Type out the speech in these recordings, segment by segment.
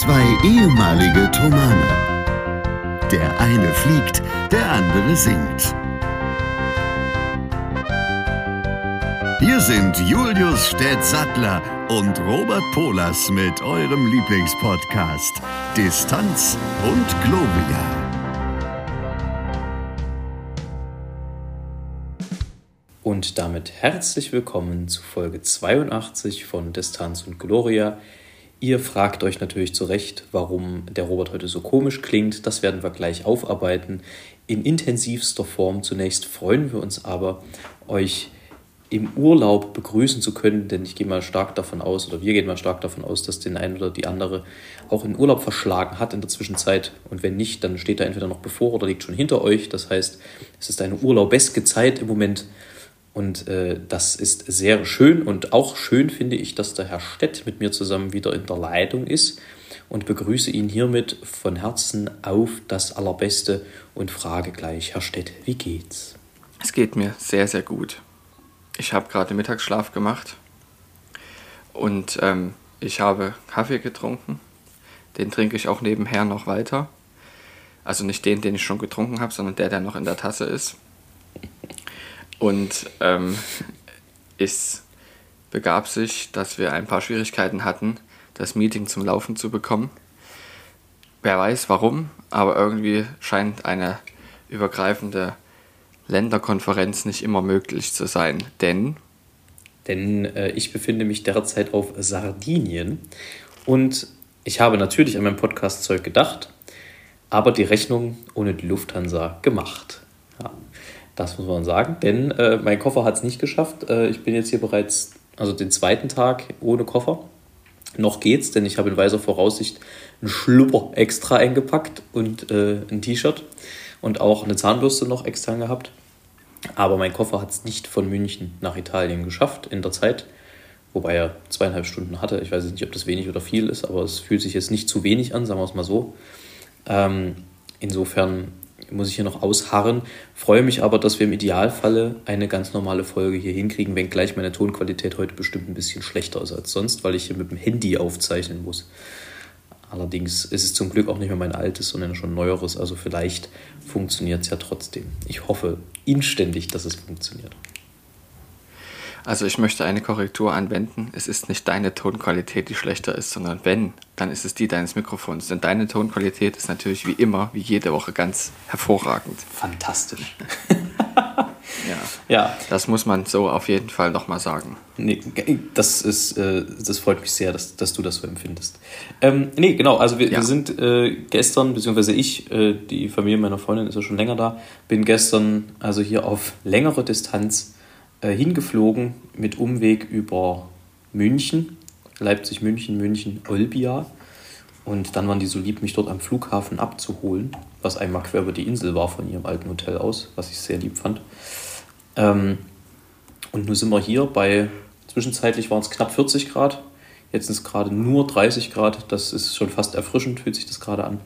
Zwei ehemalige Tomane. Der eine fliegt, der andere singt. Hier sind Julius Städtsattler und Robert Polas mit eurem Lieblingspodcast Distanz und Globia. Und damit herzlich willkommen zu Folge 82 von Distanz und Gloria. Ihr fragt euch natürlich zu Recht, warum der Robert heute so komisch klingt. Das werden wir gleich aufarbeiten in intensivster Form. Zunächst freuen wir uns aber, euch im Urlaub begrüßen zu können, denn ich gehe mal stark davon aus, oder wir gehen mal stark davon aus, dass den einen oder die andere auch in Urlaub verschlagen hat in der Zwischenzeit. Und wenn nicht, dann steht er entweder noch bevor oder liegt schon hinter euch. Das heißt, es ist eine urlaubeske Zeit im Moment. Und äh, das ist sehr schön und auch schön finde ich, dass der Herr Stett mit mir zusammen wieder in der Leitung ist und begrüße ihn hiermit von Herzen auf das Allerbeste und frage gleich, Herr Stett, wie geht's? Es geht mir sehr, sehr gut. Ich habe gerade Mittagsschlaf gemacht und ähm, ich habe Kaffee getrunken. Den trinke ich auch nebenher noch weiter. Also nicht den, den ich schon getrunken habe, sondern der, der noch in der Tasse ist. Und ähm, es begab sich, dass wir ein paar Schwierigkeiten hatten, das Meeting zum Laufen zu bekommen. Wer weiß warum, aber irgendwie scheint eine übergreifende Länderkonferenz nicht immer möglich zu sein. Denn denn äh, ich befinde mich derzeit auf Sardinien und ich habe natürlich an mein Podcast-Zeug gedacht, aber die Rechnung ohne die Lufthansa gemacht. Das muss man sagen, denn äh, mein Koffer hat es nicht geschafft. Äh, ich bin jetzt hier bereits, also den zweiten Tag ohne Koffer. Noch geht's, denn ich habe in weiser Voraussicht einen Schlupper extra eingepackt und äh, ein T-Shirt und auch eine Zahnbürste noch extern gehabt. Aber mein Koffer hat es nicht von München nach Italien geschafft in der Zeit, wobei er zweieinhalb Stunden hatte. Ich weiß nicht, ob das wenig oder viel ist, aber es fühlt sich jetzt nicht zu wenig an, sagen wir es mal so. Ähm, insofern muss ich hier noch ausharren. Freue mich aber, dass wir im Idealfalle eine ganz normale Folge hier hinkriegen, wenngleich meine Tonqualität heute bestimmt ein bisschen schlechter ist als sonst, weil ich hier mit dem Handy aufzeichnen muss. Allerdings ist es zum Glück auch nicht mehr mein altes, sondern schon neueres. Also vielleicht funktioniert es ja trotzdem. Ich hoffe inständig, dass es funktioniert. Also ich möchte eine Korrektur anwenden. Es ist nicht deine Tonqualität, die schlechter ist, sondern wenn, dann ist es die deines Mikrofons. Denn deine Tonqualität ist natürlich wie immer, wie jede Woche ganz hervorragend. Fantastisch. ja. ja. Das muss man so auf jeden Fall nochmal sagen. Nee, das, ist, äh, das freut mich sehr, dass, dass du das so empfindest. Ähm, nee, genau, also wir, ja. wir sind äh, gestern, beziehungsweise ich, äh, die Familie meiner Freundin ist ja schon länger da, bin gestern also hier auf längere Distanz äh, hingeflogen mit Umweg über München, Leipzig, München, München, Olbia. Und dann waren die so lieb, mich dort am Flughafen abzuholen, was einmal quer über die Insel war von ihrem alten Hotel aus, was ich sehr lieb fand. Ähm, und nun sind wir hier bei, zwischenzeitlich waren es knapp 40 Grad, jetzt sind es gerade nur 30 Grad, das ist schon fast erfrischend, fühlt sich das gerade an.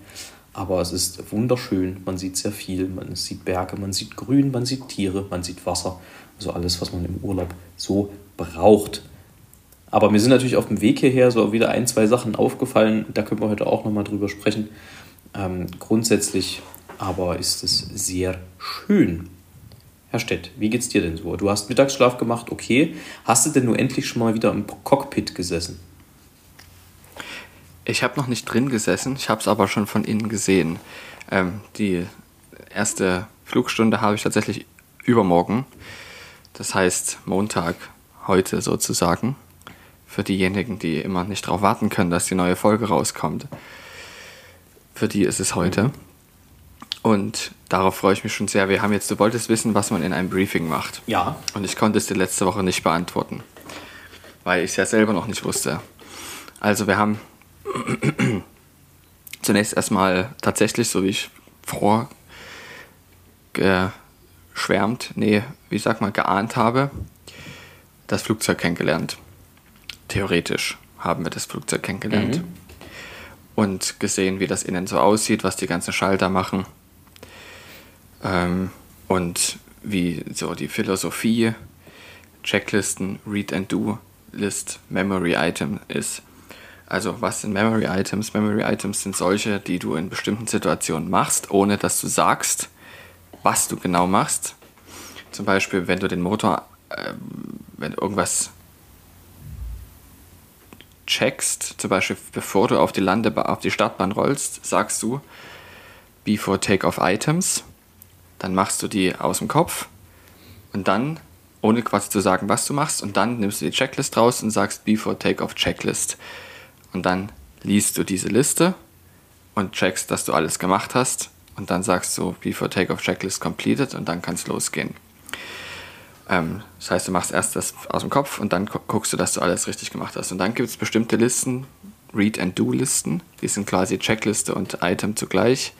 Aber es ist wunderschön, man sieht sehr viel, man sieht Berge, man sieht Grün, man sieht Tiere, man sieht Wasser. Also alles, was man im Urlaub so braucht. Aber mir sind natürlich auf dem Weg hierher so wieder ein, zwei Sachen aufgefallen. Da können wir heute auch nochmal drüber sprechen. Ähm, grundsätzlich aber ist es sehr schön. Herr Stett, wie geht's dir denn so? Du hast Mittagsschlaf gemacht, okay. Hast du denn nur endlich schon mal wieder im Cockpit gesessen? Ich habe noch nicht drin gesessen, ich habe es aber schon von innen gesehen. Ähm, die erste Flugstunde habe ich tatsächlich übermorgen. Das heißt Montag heute sozusagen. Für diejenigen, die immer nicht darauf warten können, dass die neue Folge rauskommt. Für die ist es heute. Und darauf freue ich mich schon sehr. Wir haben jetzt, du wolltest wissen, was man in einem Briefing macht. Ja. Und ich konnte es dir letzte Woche nicht beantworten, weil ich es ja selber noch nicht wusste. Also wir haben zunächst erstmal tatsächlich, so wie ich vor geschwärmt, nee, wie sag mal, geahnt habe, das Flugzeug kennengelernt. Theoretisch haben wir das Flugzeug kennengelernt. Mhm. Und gesehen, wie das innen so aussieht, was die ganzen Schalter machen. Ähm, und wie so die Philosophie, Checklisten, Read and Do List, Memory Item ist. Also was sind Memory Items? Memory Items sind solche, die du in bestimmten Situationen machst, ohne dass du sagst, was du genau machst. Zum Beispiel, wenn du den Motor, äh, wenn du irgendwas checkst, zum Beispiel bevor du auf die Landebahn, auf die Startbahn rollst, sagst du before take-off items, dann machst du die aus dem Kopf und dann, ohne quasi zu sagen, was du machst, und dann nimmst du die Checklist raus und sagst before take-off checklist. Und dann liest du diese Liste und checkst, dass du alles gemacht hast und dann sagst du before take-off checklist completed und dann kann es losgehen. Ähm, das heißt, du machst erst das aus dem Kopf und dann guckst du, dass du alles richtig gemacht hast. Und dann gibt es bestimmte Listen, Read-and-Do-Listen, die sind quasi Checkliste und Item zugleich.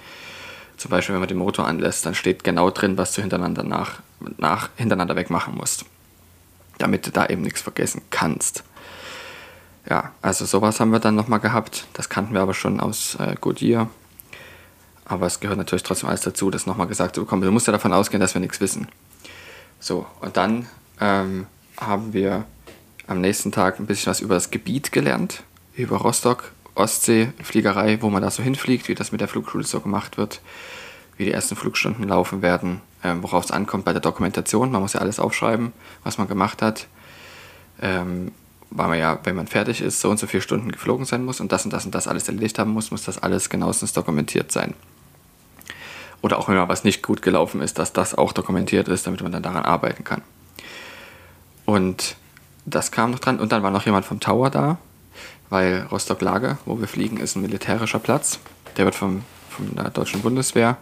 Zum Beispiel, wenn man den Motor anlässt, dann steht genau drin, was du hintereinander, nach, nach, hintereinander wegmachen musst. Damit du da eben nichts vergessen kannst. Ja, also sowas haben wir dann nochmal gehabt. Das kannten wir aber schon aus äh, Goodyear. Aber es gehört natürlich trotzdem alles dazu, das nochmal gesagt zu bekommen. Du musst ja davon ausgehen, dass wir nichts wissen. So, und dann ähm, haben wir am nächsten Tag ein bisschen was über das Gebiet gelernt, über Rostock, Ostsee, Fliegerei, wo man da so hinfliegt, wie das mit der Flugschule so gemacht wird, wie die ersten Flugstunden laufen werden, ähm, worauf es ankommt bei der Dokumentation. Man muss ja alles aufschreiben, was man gemacht hat. Ähm, weil man ja, wenn man fertig ist, so und so viele Stunden geflogen sein muss und das und das und das alles erledigt haben muss, muss das alles genauestens dokumentiert sein oder auch wenn mal was nicht gut gelaufen ist, dass das auch dokumentiert ist, damit man dann daran arbeiten kann. Und das kam noch dran. Und dann war noch jemand vom Tower da, weil Rostock-Lage, wo wir fliegen, ist ein militärischer Platz. Der wird vom, von der deutschen Bundeswehr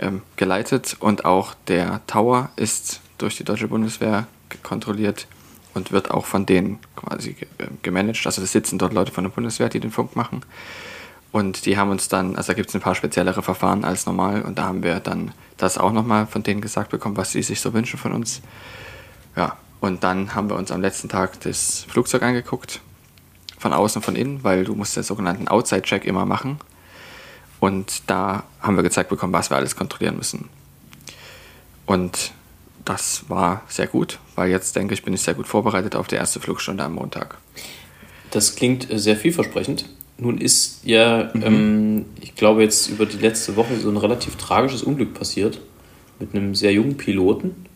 ähm, geleitet und auch der Tower ist durch die deutsche Bundeswehr kontrolliert und wird auch von denen quasi äh, gemanagt. Also es sitzen dort Leute von der Bundeswehr, die den Funk machen. Und die haben uns dann, also da gibt es ein paar speziellere Verfahren als normal und da haben wir dann das auch nochmal von denen gesagt bekommen, was sie sich so wünschen von uns. Ja, und dann haben wir uns am letzten Tag das Flugzeug angeguckt, von außen von innen, weil du musst den sogenannten Outside-Check immer machen. Und da haben wir gezeigt bekommen, was wir alles kontrollieren müssen. Und das war sehr gut, weil jetzt denke ich, bin ich sehr gut vorbereitet auf die erste Flugstunde am Montag. Das klingt sehr vielversprechend. Nun ist ja, mhm. ähm, ich glaube, jetzt über die letzte Woche so ein relativ tragisches Unglück passiert mit einem sehr jungen Piloten.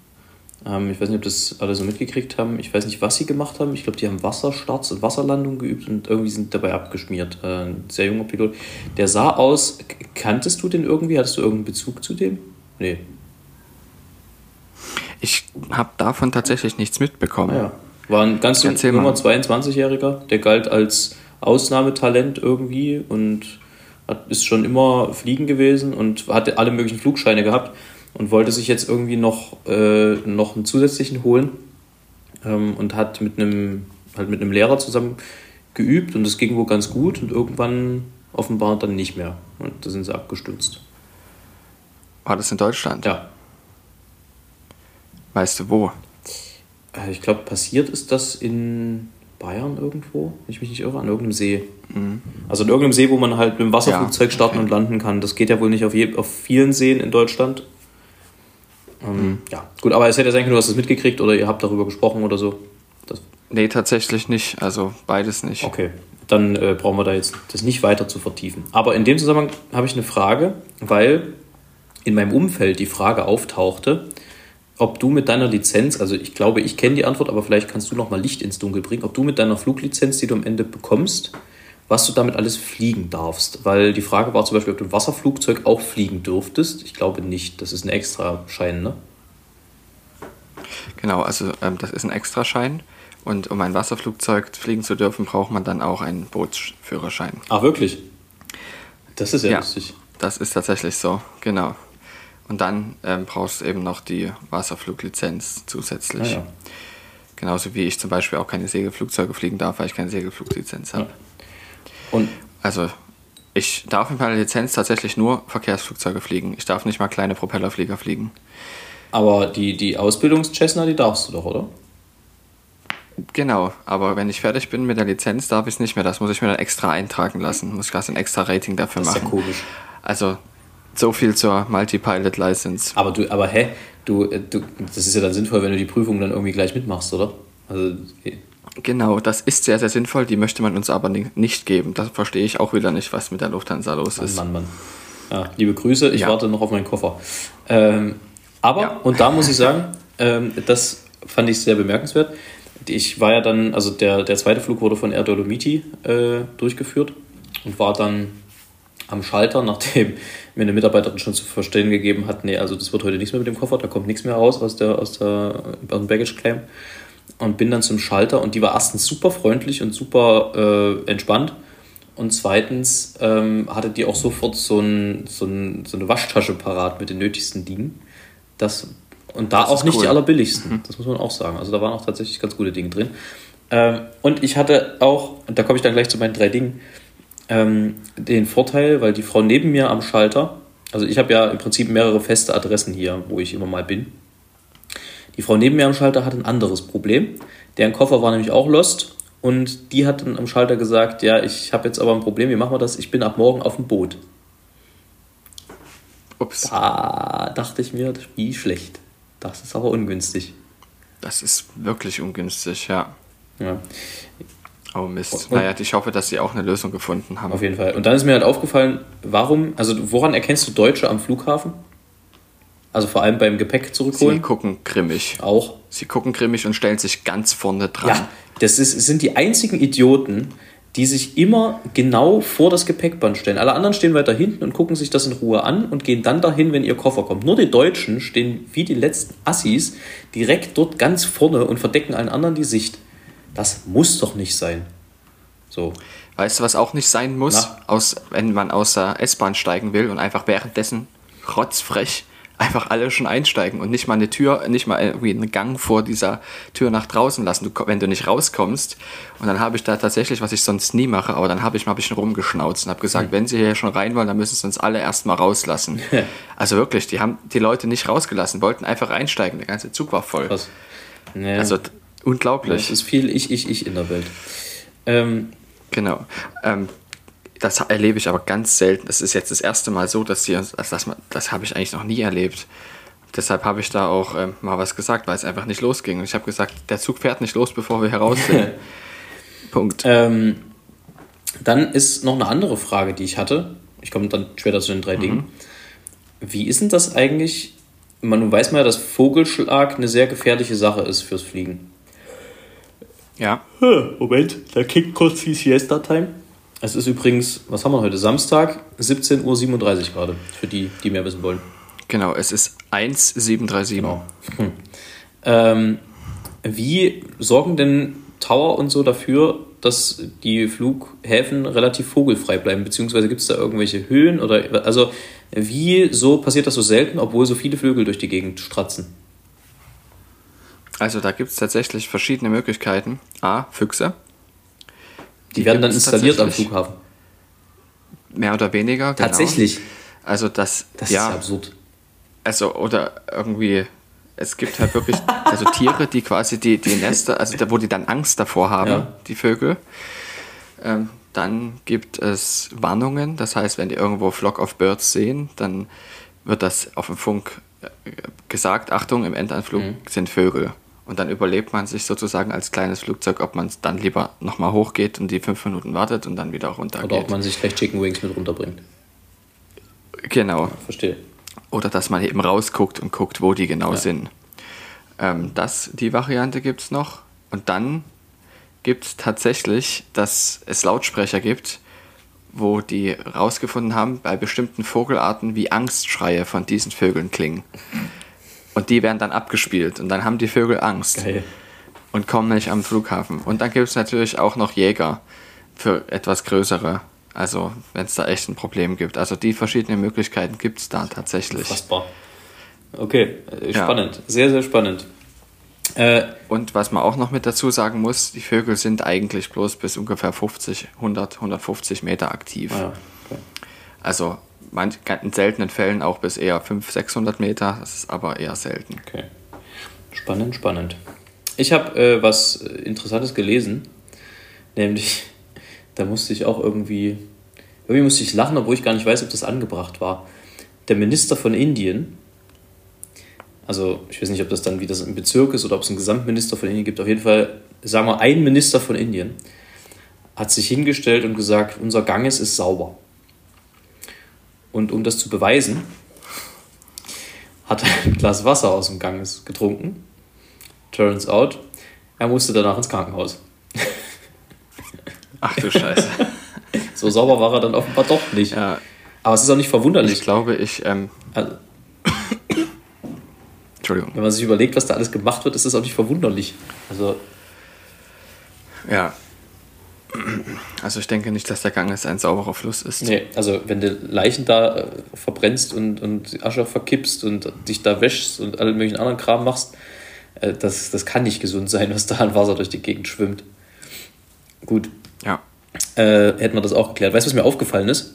Ähm, ich weiß nicht, ob das alle so mitgekriegt haben. Ich weiß nicht, was sie gemacht haben. Ich glaube, die haben Wasserstarts und Wasserlandung geübt und irgendwie sind dabei abgeschmiert. Äh, ein sehr junger Pilot. Der sah aus, kanntest du den irgendwie? Hattest du irgendeinen Bezug zu dem? Nee. Ich habe davon tatsächlich nichts mitbekommen. Ah, ja. War ein ganz junger 22-Jähriger, der galt als Ausnahmetalent irgendwie und hat, ist schon immer fliegen gewesen und hatte alle möglichen Flugscheine gehabt und wollte sich jetzt irgendwie noch, äh, noch einen zusätzlichen holen ähm, und hat mit einem, halt mit einem Lehrer zusammen geübt und das ging wohl ganz gut und irgendwann offenbar dann nicht mehr und da sind sie abgestürzt. War das in Deutschland? Ja. Weißt du wo? Äh, ich glaube, passiert ist das in Bayern irgendwo, wenn ich mich nicht irre, an irgendeinem See. Mhm. Also an irgendeinem See, wo man halt mit dem Wasserflugzeug ja, starten okay. und landen kann. Das geht ja wohl nicht auf, je, auf vielen Seen in Deutschland. Ähm, mhm. Ja, gut, aber es hätte ja sein können, du hast das mitgekriegt oder ihr habt darüber gesprochen oder so. Das nee, tatsächlich nicht. Also beides nicht. Okay, dann äh, brauchen wir da jetzt das nicht weiter zu vertiefen. Aber in dem Zusammenhang habe ich eine Frage, weil in meinem Umfeld die Frage auftauchte, ob du mit deiner Lizenz, also ich glaube, ich kenne die Antwort, aber vielleicht kannst du noch mal Licht ins Dunkel bringen, ob du mit deiner Fluglizenz, die du am Ende bekommst, was du damit alles fliegen darfst. Weil die Frage war zum Beispiel, ob du ein Wasserflugzeug auch fliegen dürftest. Ich glaube nicht. Das ist ein Extraschein, ne? Genau, also ähm, das ist ein Extraschein. Und um ein Wasserflugzeug fliegen zu dürfen, braucht man dann auch einen Bootsführerschein. Ach, wirklich? Das ist ja, ja lustig. Das ist tatsächlich so, genau. Und dann ähm, brauchst du eben noch die Wasserfluglizenz zusätzlich. Ah, ja. Genauso wie ich zum Beispiel auch keine Segelflugzeuge fliegen darf, weil ich keine Segelfluglizenz habe. Ja. Und also ich darf mit meiner Lizenz tatsächlich nur Verkehrsflugzeuge fliegen. Ich darf nicht mal kleine Propellerflieger fliegen. Aber die, die Ausbildungs-Cessna, die darfst du doch, oder? Genau, aber wenn ich fertig bin mit der Lizenz, darf ich es nicht mehr. Das muss ich mir dann extra eintragen lassen. Muss ich quasi ein extra Rating dafür machen. Das ist ja komisch. Also so viel zur Multi-Pilot License. Aber du, aber hä, du, äh, du, das ist ja dann sinnvoll, wenn du die Prüfung dann irgendwie gleich mitmachst, oder? Also, Genau, das ist sehr, sehr sinnvoll. Die möchte man uns aber nicht geben. Da verstehe ich auch wieder nicht, was mit der Lufthansa los ist. Mann, Mann, Mann. Ja, liebe Grüße, ich ja. warte noch auf meinen Koffer. Ähm, aber, ja. und da muss ich sagen, ähm, das fand ich sehr bemerkenswert. Ich war ja dann, also der, der zweite Flug wurde von Air Dolomiti äh, durchgeführt und war dann am Schalter, nachdem mir eine Mitarbeiterin schon zu verstehen gegeben hat, nee, also das wird heute nichts mehr mit dem Koffer, da kommt nichts mehr raus aus, der, aus, der, aus dem Baggage Claim. Und bin dann zum Schalter und die war erstens super freundlich und super äh, entspannt. Und zweitens ähm, hatte die auch sofort so, ein, so, ein, so eine Waschtasche parat mit den nötigsten Dingen. Das, und da das auch nicht cool. die allerbilligsten, mhm. das muss man auch sagen. Also da waren auch tatsächlich ganz gute Dinge drin. Ähm, und ich hatte auch, und da komme ich dann gleich zu meinen drei Dingen, ähm, den Vorteil, weil die Frau neben mir am Schalter, also ich habe ja im Prinzip mehrere feste Adressen hier, wo ich immer mal bin. Die Frau neben mir am Schalter hat ein anderes Problem. Deren Koffer war nämlich auch lost und die hat dann am Schalter gesagt, ja, ich habe jetzt aber ein Problem, wie machen wir das? Ich bin ab morgen auf dem Boot. Ups. Da dachte ich mir, wie schlecht. Das ist aber ungünstig. Das ist wirklich ungünstig, ja. Ja. Oh Mist. Naja, ich hoffe, dass sie auch eine Lösung gefunden haben. Auf jeden Fall. Und dann ist mir halt aufgefallen, warum, also woran erkennst du Deutsche am Flughafen? Also vor allem beim Gepäck zurückholen? Sie gucken grimmig. Auch. Sie gucken grimmig und stellen sich ganz vorne dran. Ja, das ist, sind die einzigen Idioten, die sich immer genau vor das Gepäckband stellen. Alle anderen stehen weiter hinten und gucken sich das in Ruhe an und gehen dann dahin, wenn ihr Koffer kommt. Nur die Deutschen stehen wie die letzten Assis direkt dort ganz vorne und verdecken allen anderen die Sicht. Das muss doch nicht sein. So. Weißt du, was auch nicht sein muss, aus, wenn man aus der S-Bahn steigen will und einfach währenddessen rotzfrech einfach alle schon einsteigen und nicht mal eine Tür, nicht mal irgendwie einen Gang vor dieser Tür nach draußen lassen, du, wenn du nicht rauskommst. Und dann habe ich da tatsächlich, was ich sonst nie mache, aber dann habe ich mal ein bisschen rumgeschnauzt und habe gesagt, mhm. wenn sie hier schon rein wollen, dann müssen sie uns alle erstmal rauslassen. also wirklich, die haben die Leute nicht rausgelassen, wollten einfach einsteigen, der ganze Zug war voll. Krass. Also Unglaublich. Es ist viel Ich, Ich, Ich in der Welt. Ähm, genau. Ähm, das erlebe ich aber ganz selten. Das ist jetzt das erste Mal so, dass sie uns, das, das, das habe ich eigentlich noch nie erlebt. Deshalb habe ich da auch ähm, mal was gesagt, weil es einfach nicht losging. Und ich habe gesagt, der Zug fährt nicht los, bevor wir heraus sind. Punkt. Ähm, dann ist noch eine andere Frage, die ich hatte. Ich komme dann später zu den drei mhm. Dingen. Wie ist denn das eigentlich? Man weiß mal, dass Vogelschlag eine sehr gefährliche Sache ist fürs Fliegen. Ja. Moment, da kickt kurz die Siesta-Time. Es ist übrigens, was haben wir heute? Samstag, 17.37 Uhr gerade, für die, die mehr wissen wollen. Genau, es ist 1737. Genau. Hm. Ähm, wie sorgen denn Tower und so dafür, dass die Flughäfen relativ vogelfrei bleiben? Beziehungsweise gibt es da irgendwelche Höhen? Oder also wie so passiert das so selten, obwohl so viele Vögel durch die Gegend stratzen? Also da gibt es tatsächlich verschiedene Möglichkeiten. A, Füchse. Die, die werden dann installiert am Flughafen. Mehr oder weniger. Genau. Tatsächlich. Also das, das ja, ist absurd. Also oder irgendwie, es gibt halt wirklich also Tiere, die quasi die, die Nester, also da, wo die dann Angst davor haben, ja. die Vögel. Ähm, dann gibt es Warnungen, das heißt, wenn die irgendwo Flock of Birds sehen, dann wird das auf dem Funk äh, gesagt, Achtung, im Endanflug mhm. sind Vögel. Und dann überlebt man sich sozusagen als kleines Flugzeug, ob man es dann lieber nochmal hochgeht und die fünf Minuten wartet und dann wieder runtergeht. Oder ob man sich gleich Chicken Wings mit runterbringt. Genau. Ja, verstehe. Oder dass man eben rausguckt und guckt, wo die genau ja. sind. Ähm, das, die Variante gibt es noch. Und dann gibt es tatsächlich, dass es Lautsprecher gibt, wo die rausgefunden haben, bei bestimmten Vogelarten, wie Angstschreie von diesen Vögeln klingen. Und die werden dann abgespielt und dann haben die Vögel Angst Geil. und kommen nicht am Flughafen. Und dann gibt es natürlich auch noch Jäger für etwas größere. Also wenn es da echt ein Problem gibt. Also die verschiedenen Möglichkeiten gibt es da tatsächlich. Fassbar. Okay, äh, spannend. Ja. Sehr, sehr spannend. Äh, und was man auch noch mit dazu sagen muss, die Vögel sind eigentlich bloß bis ungefähr 50, 100, 150 Meter aktiv. Ah ja, okay. Also manch, in seltenen Fällen auch bis eher 500, 600 Meter. Das ist aber eher selten. Okay. Spannend, spannend. Ich habe äh, was Interessantes gelesen, nämlich, da musste ich auch irgendwie, irgendwie musste ich lachen, obwohl ich gar nicht weiß, ob das angebracht war. Der Minister von Indien, also ich weiß nicht, ob das dann wie das im Bezirk ist oder ob es einen Gesamtminister von Indien gibt, auf jeden Fall sagen wir, ein Minister von Indien hat sich hingestellt und gesagt, unser Ganges ist sauber. Und um das zu beweisen, hat er ein Glas Wasser aus dem Ganges getrunken. Turns out, er musste danach ins Krankenhaus. Ach du Scheiße. so sauber war er dann offenbar doch nicht. Ja. Aber es ist auch nicht verwunderlich. Ich glaube, ich. Ähm also, Entschuldigung. Wenn man sich überlegt, was da alles gemacht wird, ist das auch nicht verwunderlich. Also. Ja. Also ich denke nicht, dass der Ganges ein sauberer Fluss ist. Nee, also wenn du Leichen da äh, verbrennst und, und Asche verkippst und dich da wäschst und alle möglichen anderen Kram machst, äh, das, das kann nicht gesund sein, was da an Wasser durch die Gegend schwimmt. Gut. Ja. Äh, hätten wir das auch geklärt. Weißt du, was mir aufgefallen ist?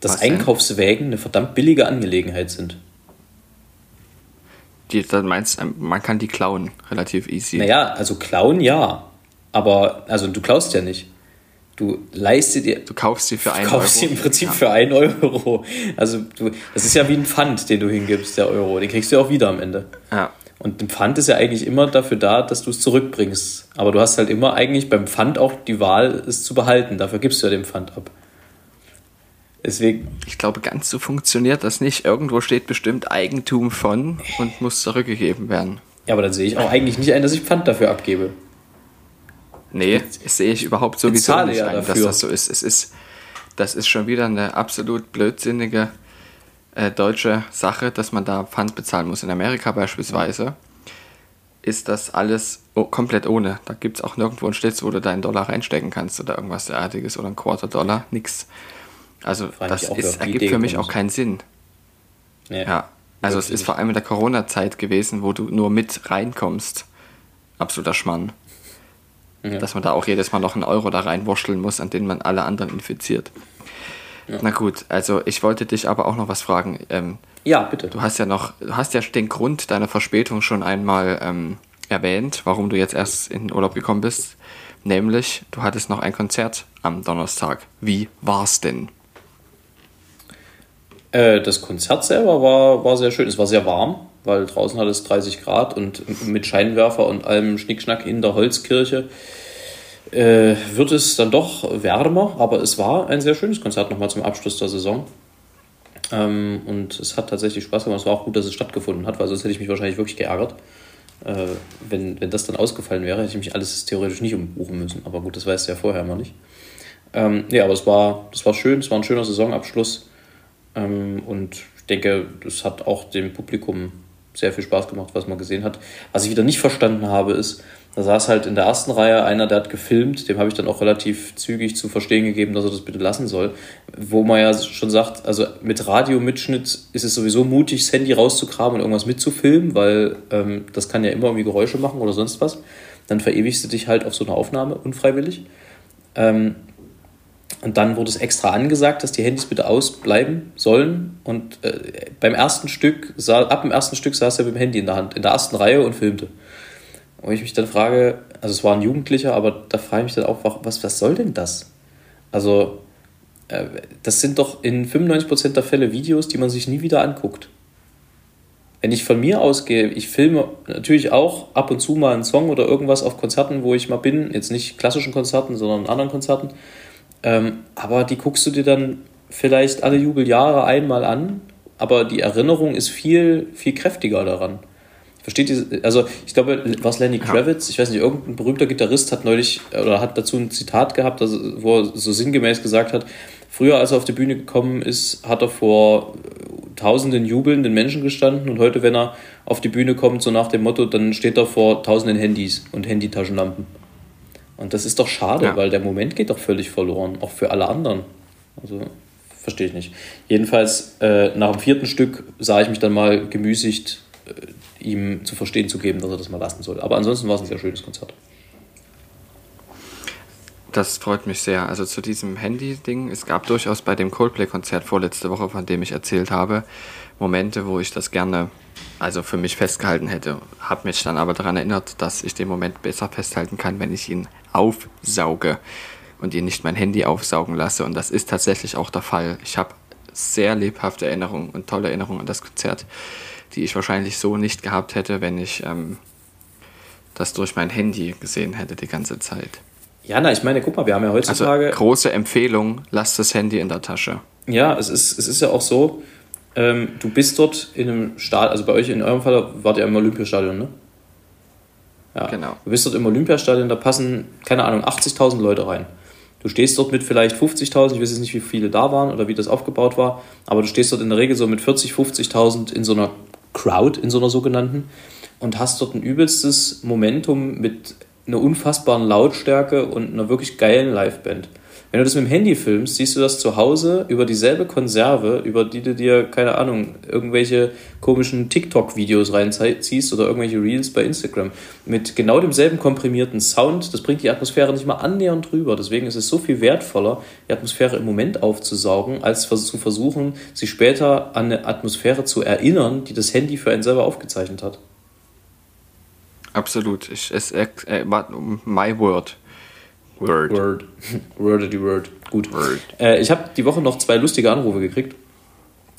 Dass was Einkaufswägen eine verdammt billige Angelegenheit sind. Die, dann meinst man kann die klauen, relativ easy. Naja, also klauen ja. Aber, also du klaust ja nicht. Du leistest dir. Du kaufst sie für einen Euro. Du kaufst sie im Prinzip ja. für einen Euro. Also, du, das ist ja wie ein Pfand, den du hingibst, der Euro. Den kriegst du ja auch wieder am Ende. Ja. Und ein Pfand ist ja eigentlich immer dafür da, dass du es zurückbringst. Aber du hast halt immer eigentlich beim Pfand auch die Wahl, es zu behalten. Dafür gibst du ja den Pfand ab. Deswegen. Ich glaube, ganz so funktioniert das nicht. Irgendwo steht bestimmt Eigentum von und muss zurückgegeben werden. Ja, aber dann sehe ich auch eigentlich nicht ein, dass ich Pfand dafür abgebe. Nee, das sehe ich überhaupt sowieso nicht ja ein, dass das so ist. Es ist. Das ist schon wieder eine absolut blödsinnige äh, deutsche Sache, dass man da Pfand bezahlen muss. In Amerika beispielsweise ist das alles komplett ohne. Da gibt es auch nirgendwo einen Schlitz, wo du deinen Dollar reinstecken kannst oder irgendwas derartiges oder ein Quarter Dollar. Nix. Also das ist, ergibt für mich auch keinen Sinn. Nee, ja. Also es ist vor allem in der Corona-Zeit gewesen, wo du nur mit reinkommst. Absoluter Schmann. Ja. Dass man da auch jedes Mal noch einen Euro da reinwurschteln muss, an den man alle anderen infiziert. Ja. Na gut, also ich wollte dich aber auch noch was fragen. Ähm, ja, bitte. Du hast ja noch, du hast ja den Grund deiner Verspätung schon einmal ähm, erwähnt, warum du jetzt erst in den Urlaub gekommen bist. Nämlich, du hattest noch ein Konzert am Donnerstag. Wie war's denn? Äh, das Konzert selber war, war sehr schön. Es war sehr warm, weil draußen hat es 30 Grad und mit Scheinwerfer und allem Schnickschnack in der Holzkirche äh, wird es dann doch wärmer, aber es war ein sehr schönes Konzert nochmal zum Abschluss der Saison. Ähm, und es hat tatsächlich Spaß gemacht. Es war auch gut, dass es stattgefunden hat, weil sonst hätte ich mich wahrscheinlich wirklich geärgert. Äh, wenn, wenn das dann ausgefallen wäre, hätte ich mich alles theoretisch nicht umbuchen müssen. Aber gut, das weißt du ja vorher mal nicht. Ähm, ja, aber es war, das war schön, es war ein schöner Saisonabschluss. Ähm, und ich denke, das hat auch dem Publikum sehr viel Spaß gemacht, was man gesehen hat. Was ich wieder nicht verstanden habe, ist, da saß halt in der ersten Reihe einer, der hat gefilmt, dem habe ich dann auch relativ zügig zu verstehen gegeben, dass er das bitte lassen soll. Wo man ja schon sagt, also mit Radiomitschnitt ist es sowieso mutig, das Handy rauszukramen und irgendwas mitzufilmen, weil ähm, das kann ja immer irgendwie Geräusche machen oder sonst was. Dann verewigst du dich halt auf so eine Aufnahme unfreiwillig. Ähm, und dann wurde es extra angesagt, dass die Handys bitte ausbleiben sollen. Und äh, beim ersten Stück, ab dem ersten Stück saß er mit dem Handy in der Hand, in der ersten Reihe und filmte. Und ich mich dann frage, also es war ein Jugendlicher, aber da frage ich mich dann auch, was, was soll denn das? Also, äh, das sind doch in 95% der Fälle Videos, die man sich nie wieder anguckt. Wenn ich von mir ausgehe, ich filme natürlich auch ab und zu mal einen Song oder irgendwas auf Konzerten, wo ich mal bin, jetzt nicht klassischen Konzerten, sondern anderen Konzerten. Ähm, aber die guckst du dir dann vielleicht alle Jubeljahre einmal an, aber die Erinnerung ist viel, viel kräftiger daran. Versteht ihr? Also, ich glaube, was Lenny Kravitz, ich weiß nicht, irgendein berühmter Gitarrist hat neulich oder hat dazu ein Zitat gehabt, also, wo er so sinngemäß gesagt hat: Früher, als er auf die Bühne gekommen ist, hat er vor tausenden jubelnden Menschen gestanden und heute, wenn er auf die Bühne kommt, so nach dem Motto, dann steht er vor tausenden Handys und Handytaschenlampen. Und das ist doch schade, ja. weil der Moment geht doch völlig verloren, auch für alle anderen. Also verstehe ich nicht. Jedenfalls äh, nach dem vierten Stück sah ich mich dann mal gemüßigt, äh, ihm zu verstehen zu geben, dass er das mal lassen soll. Aber ansonsten war es ein sehr schönes Konzert. Das freut mich sehr. Also zu diesem Handy-Ding, es gab durchaus bei dem Coldplay-Konzert vorletzte Woche, von dem ich erzählt habe, Momente, wo ich das gerne also für mich festgehalten hätte. Habe mich dann aber daran erinnert, dass ich den Moment besser festhalten kann, wenn ich ihn aufsauge und ihn nicht mein Handy aufsaugen lasse. Und das ist tatsächlich auch der Fall. Ich habe sehr lebhafte Erinnerungen und tolle Erinnerungen an das Konzert, die ich wahrscheinlich so nicht gehabt hätte, wenn ich ähm, das durch mein Handy gesehen hätte die ganze Zeit. Ja, na, ich meine, guck mal, wir haben ja heutzutage. Also, große Empfehlung, lasst das Handy in der Tasche. Ja, es ist, es ist ja auch so, ähm, du bist dort in einem Stadion, also bei euch in eurem Fall wart ihr im Olympiastadion, ne? Ja. Genau. Du bist dort im Olympiastadion, da passen, keine Ahnung, 80.000 Leute rein. Du stehst dort mit vielleicht 50.000, ich weiß jetzt nicht, wie viele da waren oder wie das aufgebaut war, aber du stehst dort in der Regel so mit 40.000, 50.000 in so einer Crowd, in so einer sogenannten, und hast dort ein übelstes Momentum mit einer unfassbaren Lautstärke und einer wirklich geilen Liveband. Wenn du das mit dem Handy filmst, siehst du das zu Hause über dieselbe Konserve, über die du dir, keine Ahnung, irgendwelche komischen TikTok-Videos reinziehst oder irgendwelche Reels bei Instagram. Mit genau demselben komprimierten Sound, das bringt die Atmosphäre nicht mal annähernd rüber. Deswegen ist es so viel wertvoller, die Atmosphäre im Moment aufzusaugen, als zu versuchen, sich später an eine Atmosphäre zu erinnern, die das Handy für einen selber aufgezeichnet hat. Absolut. Ich, es, my word. Word. Word. Word die Word. Gut. Word. Äh, ich habe die Woche noch zwei lustige Anrufe gekriegt.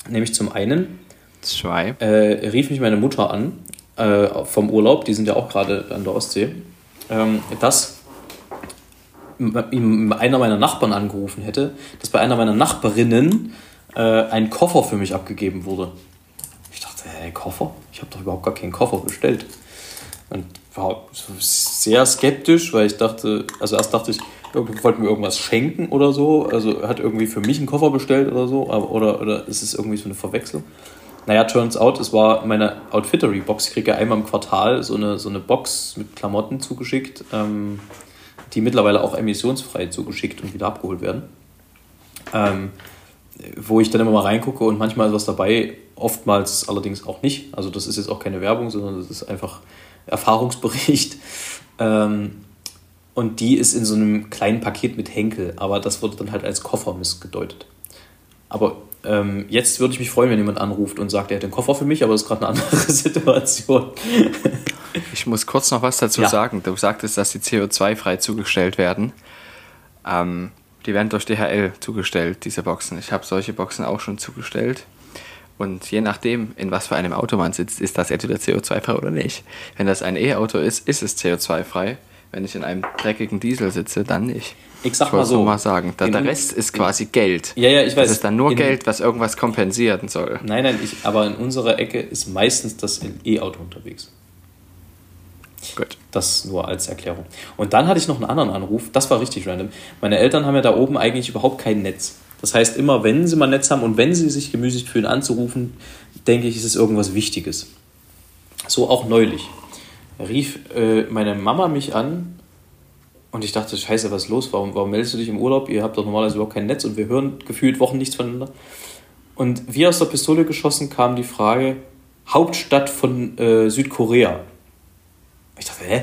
Nämlich zum einen. Zwei. Äh, rief mich meine Mutter an äh, vom Urlaub, die sind ja auch gerade an der Ostsee, ähm, dass einer meiner Nachbarn angerufen hätte, dass bei einer meiner Nachbarinnen äh, ein Koffer für mich abgegeben wurde. Ich dachte, hey, Koffer? Ich habe doch überhaupt gar keinen Koffer bestellt. Und war sehr skeptisch, weil ich dachte, also erst dachte ich, wollte mir irgendwas schenken oder so, also hat irgendwie für mich einen Koffer bestellt oder so, oder, oder ist es irgendwie so eine Verwechslung? Naja, turns out, es war meine Outfittery-Box. Ich kriege ja einmal im Quartal so eine, so eine Box mit Klamotten zugeschickt, ähm, die mittlerweile auch emissionsfrei zugeschickt und wieder abgeholt werden. Ähm, wo ich dann immer mal reingucke und manchmal ist was dabei, oftmals allerdings auch nicht. Also das ist jetzt auch keine Werbung, sondern das ist einfach Erfahrungsbericht. Ähm, und die ist in so einem kleinen Paket mit Henkel, aber das wurde dann halt als Koffer missgedeutet. Aber ähm, jetzt würde ich mich freuen, wenn jemand anruft und sagt, er hat den Koffer für mich, aber das ist gerade eine andere Situation. ich muss kurz noch was dazu ja. sagen. Du sagtest, dass die CO2-frei zugestellt werden. Ähm, die werden durch DHL zugestellt, diese Boxen. Ich habe solche Boxen auch schon zugestellt. Und je nachdem, in was für einem Auto man sitzt, ist das entweder CO2-frei oder nicht. Wenn das ein E-Auto ist, ist es CO2-frei. Wenn ich in einem dreckigen Diesel sitze, dann nicht. Ich sag ich mal so. mal sagen. Da, der Rest ist quasi Geld. Ja, ja, ich weiß. Das ist dann nur Geld, was irgendwas kompensieren soll. Nein, nein, ich, aber in unserer Ecke ist meistens das E-Auto unterwegs. Gut. Das nur als Erklärung. Und dann hatte ich noch einen anderen Anruf, das war richtig random. Meine Eltern haben ja da oben eigentlich überhaupt kein Netz. Das heißt, immer wenn sie mal Netz haben und wenn sie sich gemüßigt fühlen anzurufen, denke ich, ist es irgendwas Wichtiges. So auch neulich. Rief äh, meine Mama mich an und ich dachte, scheiße, was ist los? Warum, warum meldest du dich im Urlaub? Ihr habt doch normalerweise überhaupt kein Netz und wir hören gefühlt Wochen nichts voneinander. Und wie aus der Pistole geschossen kam die Frage, Hauptstadt von äh, Südkorea. Ich dachte, hä?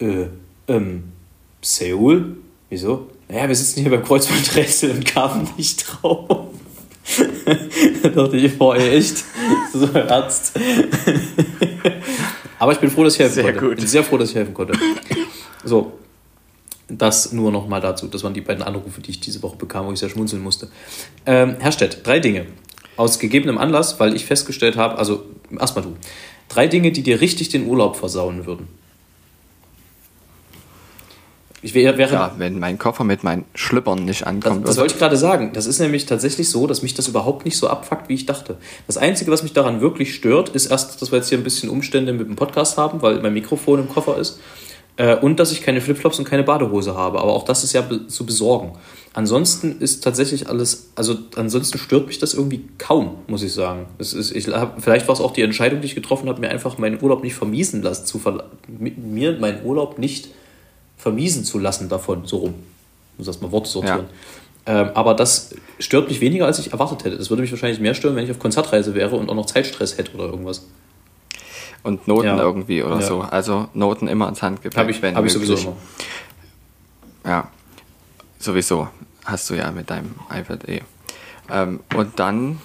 Äh, ähm, Seoul? Wieso? Naja, wir sitzen hier beim Kreuzworträtsel und kamen nicht drauf. da dachte ich, boah, ey, echt, so ernst. Aber ich bin froh, dass ich helfen sehr konnte. Gut. Ich bin sehr froh, dass ich helfen konnte. So, das nur noch mal dazu. Das waren die beiden Anrufe, die ich diese Woche bekam, wo ich sehr schmunzeln musste. Ähm, Herr Stett, drei Dinge. Aus gegebenem Anlass, weil ich festgestellt habe, also erstmal du. Drei Dinge, die dir richtig den Urlaub versauen würden. Ich wäre, wäre ja, wenn mein Koffer mit meinen Schlüppern nicht ankommt. Das, das wollte ich gerade sagen. Das ist nämlich tatsächlich so, dass mich das überhaupt nicht so abfuckt, wie ich dachte. Das Einzige, was mich daran wirklich stört, ist erst, dass wir jetzt hier ein bisschen Umstände mit dem Podcast haben, weil mein Mikrofon im Koffer ist. Äh, und dass ich keine Flipflops und keine Badehose habe. Aber auch das ist ja zu besorgen. Ansonsten ist tatsächlich alles, also ansonsten stört mich das irgendwie kaum, muss ich sagen. Es ist, ich hab, vielleicht war es auch die Entscheidung, die ich getroffen habe, mir einfach meinen Urlaub nicht vermiesen lassen, zu mir meinen Urlaub nicht vermiesen zu lassen davon, so rum. Ich muss erstmal Worte sortieren. Ja. Ähm, aber das stört mich weniger, als ich erwartet hätte. Das würde mich wahrscheinlich mehr stören, wenn ich auf Konzertreise wäre und auch noch Zeitstress hätte oder irgendwas. Und Noten ja. irgendwie oder ja. so. Also Noten immer ans Handgepäck. Habe ich, hab ich sowieso immer. Ja, sowieso. Hast du ja mit deinem iPad eh. Ähm, und dann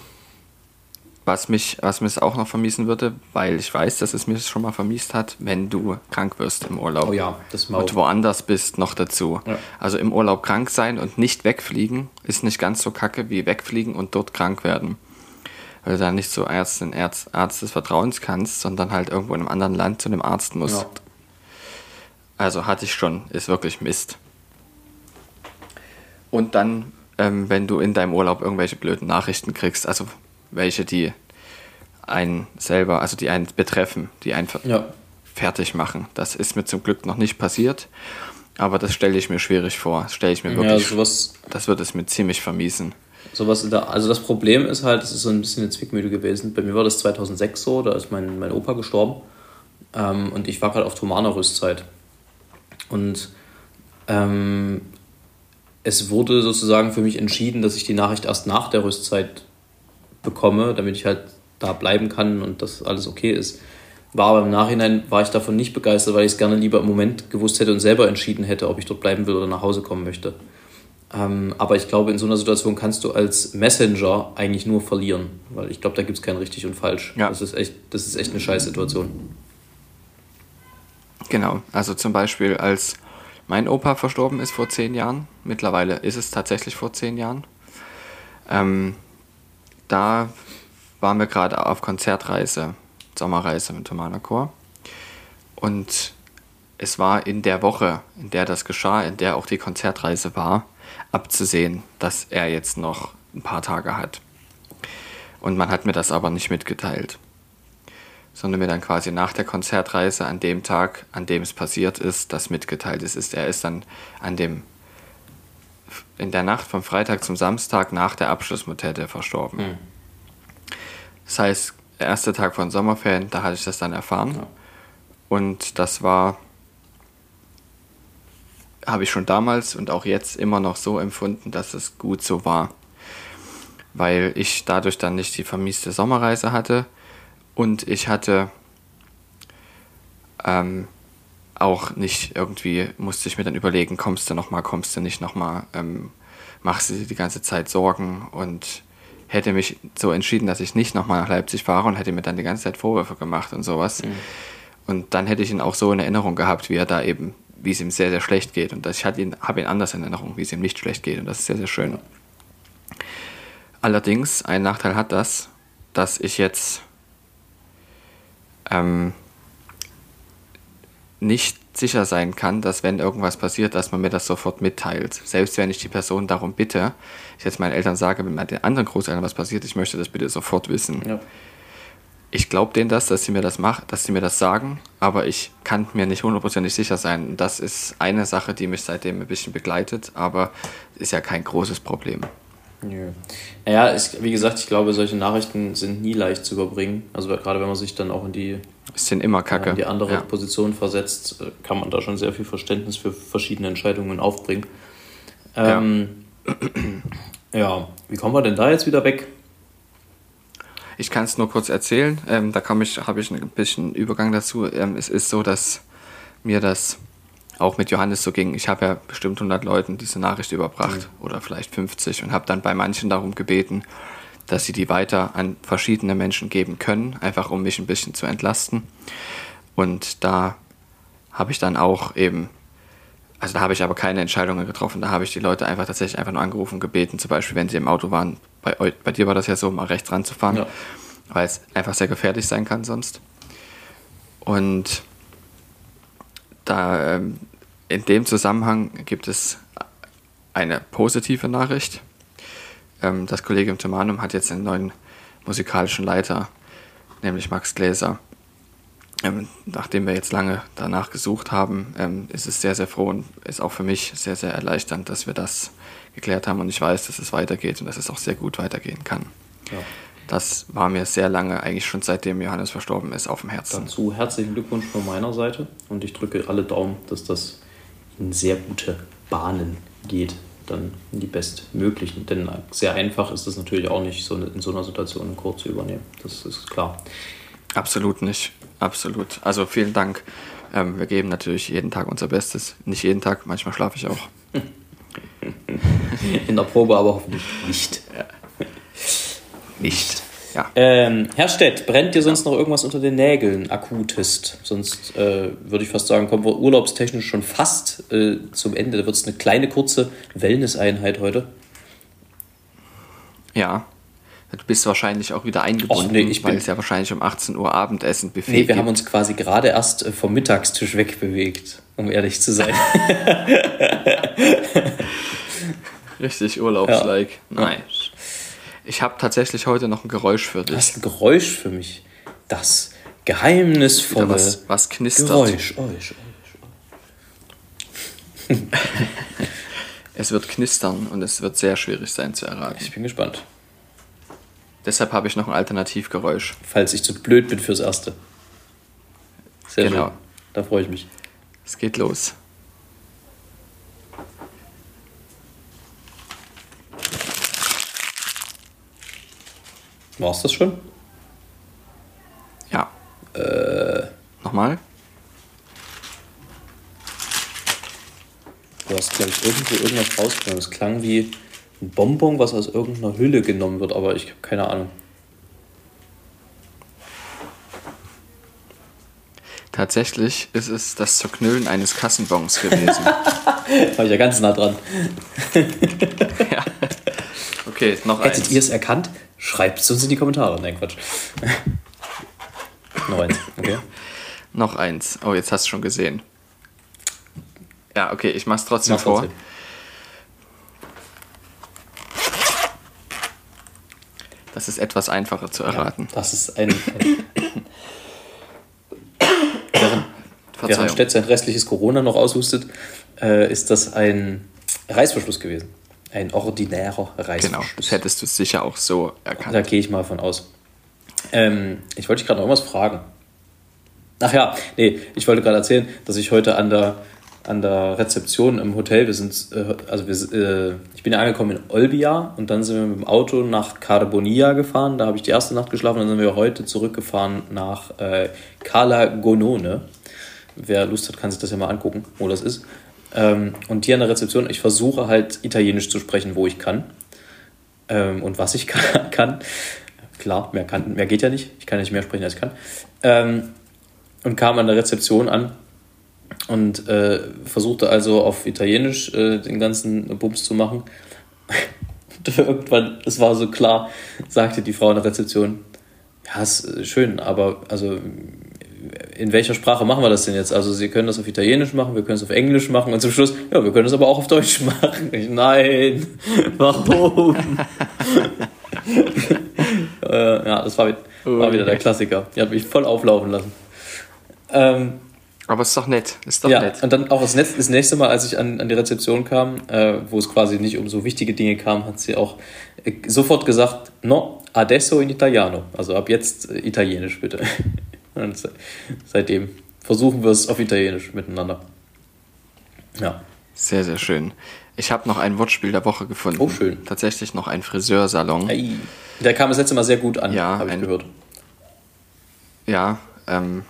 was mich, was mich auch noch vermiesen würde, weil ich weiß, dass es mir schon mal vermiest hat, wenn du krank wirst im Urlaub. Oh ja, das mal Und woanders bist noch dazu. Ja. Also im Urlaub krank sein und nicht wegfliegen ist nicht ganz so kacke wie wegfliegen und dort krank werden. Weil du da nicht so Ärztin, Arzt, Arzt des Vertrauens kannst, sondern halt irgendwo in einem anderen Land zu einem Arzt musst. Ja. Also hatte ich schon, ist wirklich Mist. Und dann, ähm, wenn du in deinem Urlaub irgendwelche blöden Nachrichten kriegst, also welche, die einen selber, also die einen betreffen, die einen ja. fertig machen. Das ist mir zum Glück noch nicht passiert, aber das stelle ich mir schwierig vor. Das stelle ich mir wirklich. Ja, sowas, das wird es mir ziemlich vermiesen. Sowas der, also das Problem ist halt, es ist so ein bisschen eine Zwickmühle gewesen. Bei mir war das 2006 so, da ist mein, mein Opa gestorben ähm, und ich war gerade auf Thomana-Rüstzeit. Und ähm, es wurde sozusagen für mich entschieden, dass ich die Nachricht erst nach der Rüstzeit bekomme, damit ich halt da bleiben kann und das alles okay ist. War aber im Nachhinein war ich davon nicht begeistert, weil ich es gerne lieber im Moment gewusst hätte und selber entschieden hätte, ob ich dort bleiben will oder nach Hause kommen möchte. Ähm, aber ich glaube, in so einer Situation kannst du als Messenger eigentlich nur verlieren, weil ich glaube, da gibt es kein richtig und falsch. Ja. Das, ist echt, das ist echt eine Scheißsituation. Genau, also zum Beispiel als mein Opa verstorben ist vor zehn Jahren, mittlerweile ist es tatsächlich vor zehn Jahren, ähm, da waren wir gerade auf Konzertreise, Sommerreise mit Thomaner Chor. Und es war in der Woche, in der das geschah, in der auch die Konzertreise war, abzusehen, dass er jetzt noch ein paar Tage hat. Und man hat mir das aber nicht mitgeteilt, sondern mir dann quasi nach der Konzertreise an dem Tag, an dem es passiert ist, das mitgeteilt ist. Er ist dann an dem in der Nacht vom Freitag zum Samstag nach der Abschlussmotette verstorben. Mhm. Das heißt, der erste Tag von Sommerferien, da hatte ich das dann erfahren. Ja. Und das war, habe ich schon damals und auch jetzt immer noch so empfunden, dass es gut so war. Weil ich dadurch dann nicht die vermieste Sommerreise hatte und ich hatte ähm, auch nicht irgendwie, musste ich mir dann überlegen, kommst du nochmal, kommst du nicht nochmal, ähm, machst du dir die ganze Zeit Sorgen und hätte mich so entschieden, dass ich nicht nochmal nach Leipzig fahre und hätte mir dann die ganze Zeit Vorwürfe gemacht und sowas. Mhm. Und dann hätte ich ihn auch so in Erinnerung gehabt, wie er da eben, wie es ihm sehr, sehr schlecht geht. Und ich ihn, habe ihn anders in Erinnerung, wie es ihm nicht schlecht geht. Und das ist sehr, sehr schön. Allerdings, ein Nachteil hat das, dass ich jetzt ähm, nicht sicher sein kann, dass wenn irgendwas passiert, dass man mir das sofort mitteilt. Selbst wenn ich die Person darum bitte, ich jetzt meinen Eltern sage, wenn bei den anderen Großeltern was passiert, ich möchte das bitte sofort wissen. Ja. Ich glaube denen das, dass sie mir das machen, dass sie mir das sagen, aber ich kann mir nicht hundertprozentig sicher sein. Das ist eine Sache, die mich seitdem ein bisschen begleitet, aber ist ja kein großes Problem. Nö. Naja, ich, wie gesagt, ich glaube, solche Nachrichten sind nie leicht zu überbringen. Also gerade wenn man sich dann auch in die, sind immer Kacke. in die andere ja. Position versetzt, äh, kann man da schon sehr viel Verständnis für verschiedene Entscheidungen aufbringen. Ähm, ja. ja, wie kommen wir denn da jetzt wieder weg? Ich kann es nur kurz erzählen. Ähm, da habe ich ein bisschen Übergang dazu. Ähm, es ist so, dass mir das auch mit Johannes so ging. Ich habe ja bestimmt 100 Leuten diese Nachricht überbracht mhm. oder vielleicht 50 und habe dann bei manchen darum gebeten, dass sie die weiter an verschiedene Menschen geben können, einfach um mich ein bisschen zu entlasten. Und da habe ich dann auch eben, also da habe ich aber keine Entscheidungen getroffen, da habe ich die Leute einfach tatsächlich einfach nur angerufen und gebeten, zum Beispiel, wenn sie im Auto waren, bei, bei dir war das ja so, mal rechts ranzufahren, ja. weil es einfach sehr gefährlich sein kann sonst. Und da ähm, in dem Zusammenhang gibt es eine positive Nachricht. Ähm, das Kollegium Thomanum hat jetzt einen neuen musikalischen Leiter, nämlich Max Gläser. Ähm, nachdem wir jetzt lange danach gesucht haben, ähm, ist es sehr, sehr froh und ist auch für mich sehr, sehr erleichternd, dass wir das geklärt haben und ich weiß, dass es weitergeht und dass es auch sehr gut weitergehen kann. Ja. Das war mir sehr lange, eigentlich schon seitdem Johannes verstorben ist, auf dem Herzen. Dazu herzlichen Glückwunsch von meiner Seite und ich drücke alle Daumen, dass das in sehr gute Bahnen geht, dann die bestmöglichen. Denn sehr einfach ist es natürlich auch nicht, so in so einer Situation einen Kurs zu übernehmen. Das ist klar. Absolut nicht. Absolut. Also vielen Dank. Ähm, wir geben natürlich jeden Tag unser Bestes. Nicht jeden Tag, manchmal schlafe ich auch. In der Probe aber hoffentlich nicht. Ja. Nicht. Ja. Ähm, Herr Stett, brennt dir sonst noch irgendwas unter den Nägeln, akutest? Sonst äh, würde ich fast sagen, kommen wir urlaubstechnisch schon fast äh, zum Ende. Da wird es eine kleine, kurze Wellness-Einheit heute. Ja. Du bist wahrscheinlich auch wieder eingebunden, nee, weil es ja wahrscheinlich um 18 Uhr Abendessen Buffet Nee, wir gibt. haben uns quasi gerade erst äh, vom Mittagstisch wegbewegt. um ehrlich zu sein. Richtig Urlaubslike. Ja. Nice. Ich habe tatsächlich heute noch ein Geräusch für dich. Was ein Geräusch für mich? Das geheimnisvolle was, was knistert. Geräusch. Geräusch. es wird knistern und es wird sehr schwierig sein zu erraten. Ich bin gespannt. Deshalb habe ich noch ein Alternativgeräusch. Falls ich zu blöd bin fürs Erste. Sehr genau. schön. Da freue ich mich. Es geht los. War es das schon? Ja. Äh. Nochmal? Du hast, glaube ich, irgendwo irgendwas rausgenommen. Es klang wie ein Bonbon, was aus irgendeiner Hülle genommen wird, aber ich habe keine Ahnung. Tatsächlich ist es das Zerknüllen eines Kassenbons gewesen. War ich ja ganz nah dran. ja. Okay, noch Hättet eins. ihr es erkannt? Schreibt es uns in die Kommentare. Nein, Quatsch. noch eins, okay. noch eins. Oh, jetzt hast du schon gesehen. Ja, okay, ich mach's trotzdem Mach vor. Trotzdem. Das ist etwas einfacher zu erraten. Ja, das ist ein. ein während, während Stett sein restliches Corona noch aushustet, äh, ist das ein Reißverschluss gewesen. Ein ordinärer Reißverschluss. Genau, das hättest du sicher auch so erkannt. Da gehe ich mal von aus. Ähm, ich wollte dich gerade noch irgendwas fragen. Ach ja, nee, ich wollte gerade erzählen, dass ich heute an der, an der Rezeption im Hotel, wir sind, äh, also wir, äh, ich bin ja angekommen in Olbia und dann sind wir mit dem Auto nach Carbonia gefahren, da habe ich die erste Nacht geschlafen und dann sind wir heute zurückgefahren nach äh, Cala Gonone. Wer Lust hat, kann sich das ja mal angucken, wo das ist. Ähm, und hier an der Rezeption, ich versuche halt Italienisch zu sprechen, wo ich kann. Ähm, und was ich kann. Klar, mehr, kann, mehr geht ja nicht. Ich kann nicht mehr sprechen, als ich kann. Ähm, und kam an der Rezeption an und äh, versuchte also auf Italienisch äh, den ganzen Bums zu machen. und irgendwann, es war so klar, sagte die Frau an der Rezeption, ja, ist schön, aber also in welcher Sprache machen wir das denn jetzt? Also Sie können das auf Italienisch machen, wir können es auf Englisch machen und zum Schluss, ja, wir können es aber auch auf Deutsch machen. Ich, nein, warum? äh, ja, das war, war, wieder der Klassiker. Die hat mich voll auflaufen lassen. Ähm, aber es ist doch nett. Ist doch ja, nett. Und dann auch das, Netz, das nächste Mal, als ich an, an die Rezeption kam, äh, wo es quasi nicht um so wichtige Dinge kam, hat sie auch äh, sofort gesagt, no, adesso in italiano. Also ab jetzt äh, italienisch bitte. Und seitdem versuchen wir es auf Italienisch miteinander. Ja. Sehr, sehr schön. Ich habe noch ein Wortspiel der Woche gefunden. Oh, schön. Tatsächlich noch ein Friseursalon. Hey. Der kam das letzte Mal sehr gut an, ja, habe ich gehört. Ja, ähm,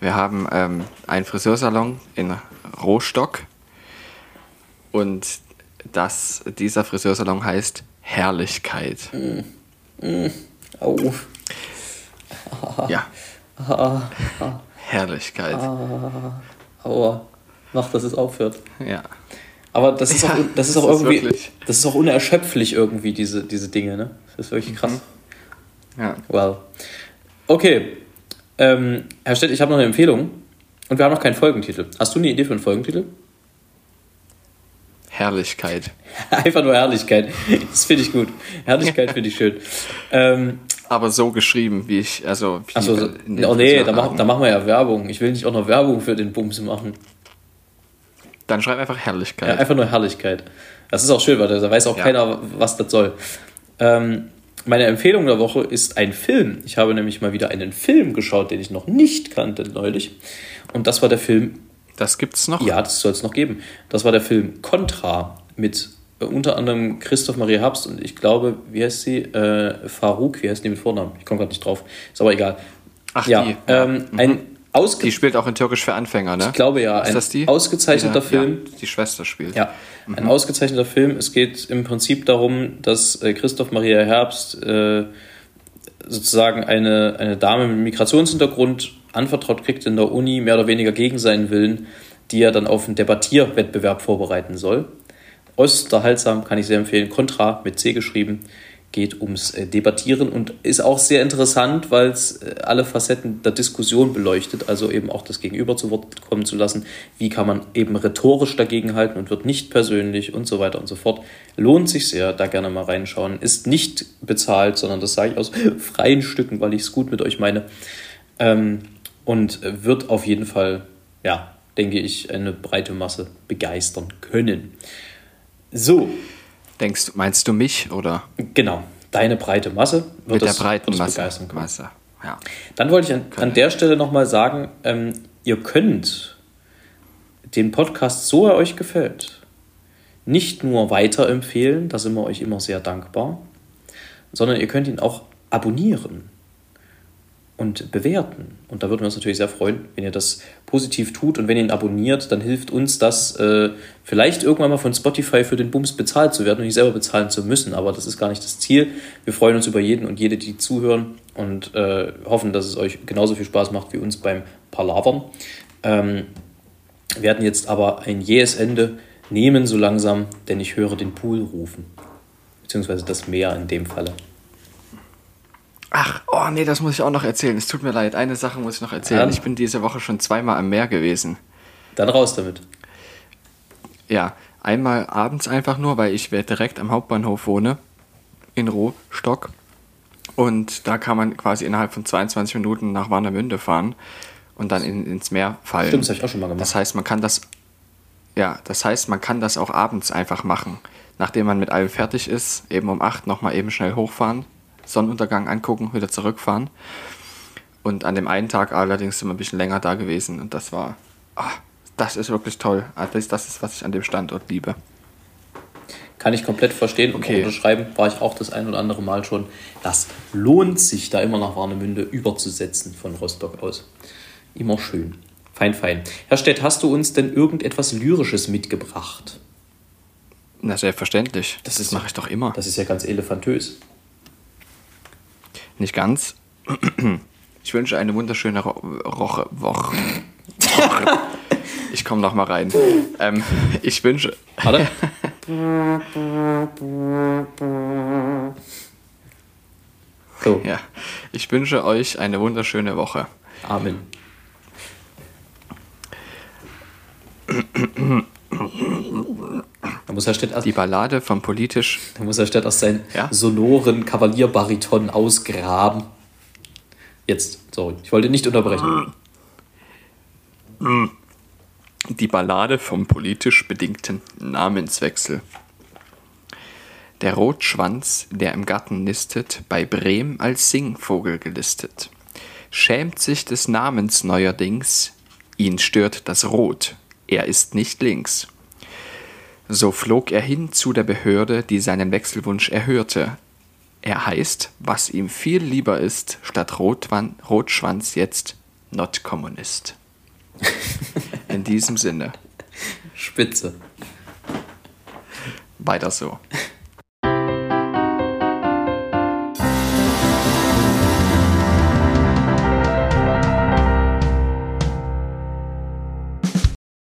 wir haben ähm, einen Friseursalon in Rostock und das, dieser Friseursalon heißt Herrlichkeit. Mm. Oh. Ja. Herrlichkeit. Aua. Mach, dass es aufhört. Ja. Aber das ist ja, auch, das ist auch das irgendwie, ist das ist auch unerschöpflich irgendwie, diese, diese Dinge, ne? Das ist wirklich krass. Mhm. Ja. Well. Okay. Ähm, Herr Stett, ich habe noch eine Empfehlung. Und wir haben noch keinen Folgentitel. Hast du eine Idee für einen Folgentitel? Herrlichkeit. Einfach nur Herrlichkeit. Das finde ich gut. Herrlichkeit finde ich schön. Ähm, aber so geschrieben, wie ich, also. Wie Achso, so, oh nee, da, mach, da machen wir ja Werbung. Ich will nicht auch noch Werbung für den Bums machen. Dann schreib einfach Herrlichkeit. Ja, einfach nur Herrlichkeit. Das ist auch schön, weil da weiß auch ja. keiner, was das soll. Ähm, meine Empfehlung der Woche ist ein Film. Ich habe nämlich mal wieder einen Film geschaut, den ich noch nicht kannte neulich. Und das war der Film das gibt's noch? Ja, das soll es noch geben. Das war der Film Contra mit äh, unter anderem Christoph Maria Herbst und ich glaube, wie heißt sie? Äh, Farouk, wie heißt die mit Vornamen? Ich komme gerade nicht drauf. Ist aber egal. Ach, ja. Die. Ähm, mhm. ein die spielt auch in Türkisch für Anfänger, ne? Ich glaube ja. Ist ein das die? ausgezeichneter die, Film. Ja, die Schwester spielt. Ja, mhm. ein ausgezeichneter Film. Es geht im Prinzip darum, dass äh, Christoph Maria Herbst äh, sozusagen eine, eine Dame mit Migrationshintergrund anvertraut kriegt in der Uni, mehr oder weniger gegen seinen Willen, die er dann auf einen Debattierwettbewerb vorbereiten soll. Äußerst unterhaltsam, kann ich sehr empfehlen. Contra mit C geschrieben. geht ums äh, Debattieren und ist auch sehr interessant, weil es äh, alle Facetten der Diskussion beleuchtet, also eben auch das Gegenüber zu Wort kommen zu lassen. Wie kann man eben rhetorisch dagegenhalten und wird nicht persönlich und so weiter und so fort. Lohnt sich sehr, da gerne mal reinschauen. Ist nicht bezahlt, sondern das sage ich aus freien Stücken, weil ich es gut mit euch meine. Ähm, und wird auf jeden Fall, ja, denke ich, eine breite Masse begeistern können. So, Denkst, meinst du mich oder? Genau, deine breite Masse wird Mit der breiten Masse. Masse. Ja. Dann wollte ich an, an der Stelle nochmal sagen, ähm, ihr könnt den Podcast, so er euch gefällt, nicht nur weiterempfehlen, da sind wir euch immer sehr dankbar, sondern ihr könnt ihn auch abonnieren und bewerten. Und da würden wir uns natürlich sehr freuen, wenn ihr das positiv tut und wenn ihr ihn abonniert, dann hilft uns das, äh, vielleicht irgendwann mal von Spotify für den Bums bezahlt zu werden und nicht selber bezahlen zu müssen. Aber das ist gar nicht das Ziel. Wir freuen uns über jeden und jede, die zuhören und äh, hoffen, dass es euch genauso viel Spaß macht wie uns beim Palavern. Ähm, werden jetzt aber ein jähes Ende nehmen so langsam, denn ich höre den Pool rufen. Beziehungsweise das Meer in dem Falle. Oh nee, das muss ich auch noch erzählen. Es tut mir leid, eine Sache muss ich noch erzählen. Ja. Ich bin diese Woche schon zweimal am Meer gewesen. Dann raus damit. Ja, einmal abends einfach nur, weil ich direkt am Hauptbahnhof wohne, in Rohstock. Und da kann man quasi innerhalb von 22 Minuten nach Warnemünde fahren und dann in, ins Meer fallen. Stimmt, das habe ich auch schon mal gemacht. Das heißt, man kann das, ja, das heißt, man kann das auch abends einfach machen. Nachdem man mit allem fertig ist, eben um 8 nochmal eben schnell hochfahren, Sonnenuntergang angucken, wieder zurückfahren. Und an dem einen Tag allerdings sind wir ein bisschen länger da gewesen und das war, ach, das ist wirklich toll. Das, das ist, was ich an dem Standort liebe. Kann ich komplett verstehen und okay. unterschreiben, war ich auch das ein oder andere Mal schon. Das lohnt sich, da immer nach Warnemünde überzusetzen von Rostock aus. Immer schön. Fein, fein. Herr Stett, hast du uns denn irgendetwas Lyrisches mitgebracht? Na, selbstverständlich. Das, das mache ich doch immer. Das ist ja ganz elefantös. Nicht ganz. Ich wünsche eine wunderschöne Ro Roche Woche. Ich komme noch mal rein. Ähm, ich wünsche. Warte. so. Ja. Ich wünsche euch eine wunderschöne Woche. Amen. Da muss Herr Stett Die Ballade vom politisch. Da muss Herr Stett aus seinen ja? sonoren Kavalierbariton ausgraben. Jetzt, sorry, ich wollte nicht unterbrechen. Die Ballade vom politisch bedingten Namenswechsel. Der Rotschwanz, der im Garten nistet, bei Brehm als Singvogel gelistet, schämt sich des Namens neuerdings, ihn stört das Rot, er ist nicht links. So flog er hin zu der Behörde, die seinen Wechselwunsch erhörte. Er heißt, was ihm viel lieber ist, statt Rotwan Rotschwanz jetzt not Kommunist. In diesem Sinne. Spitze. Weiter so.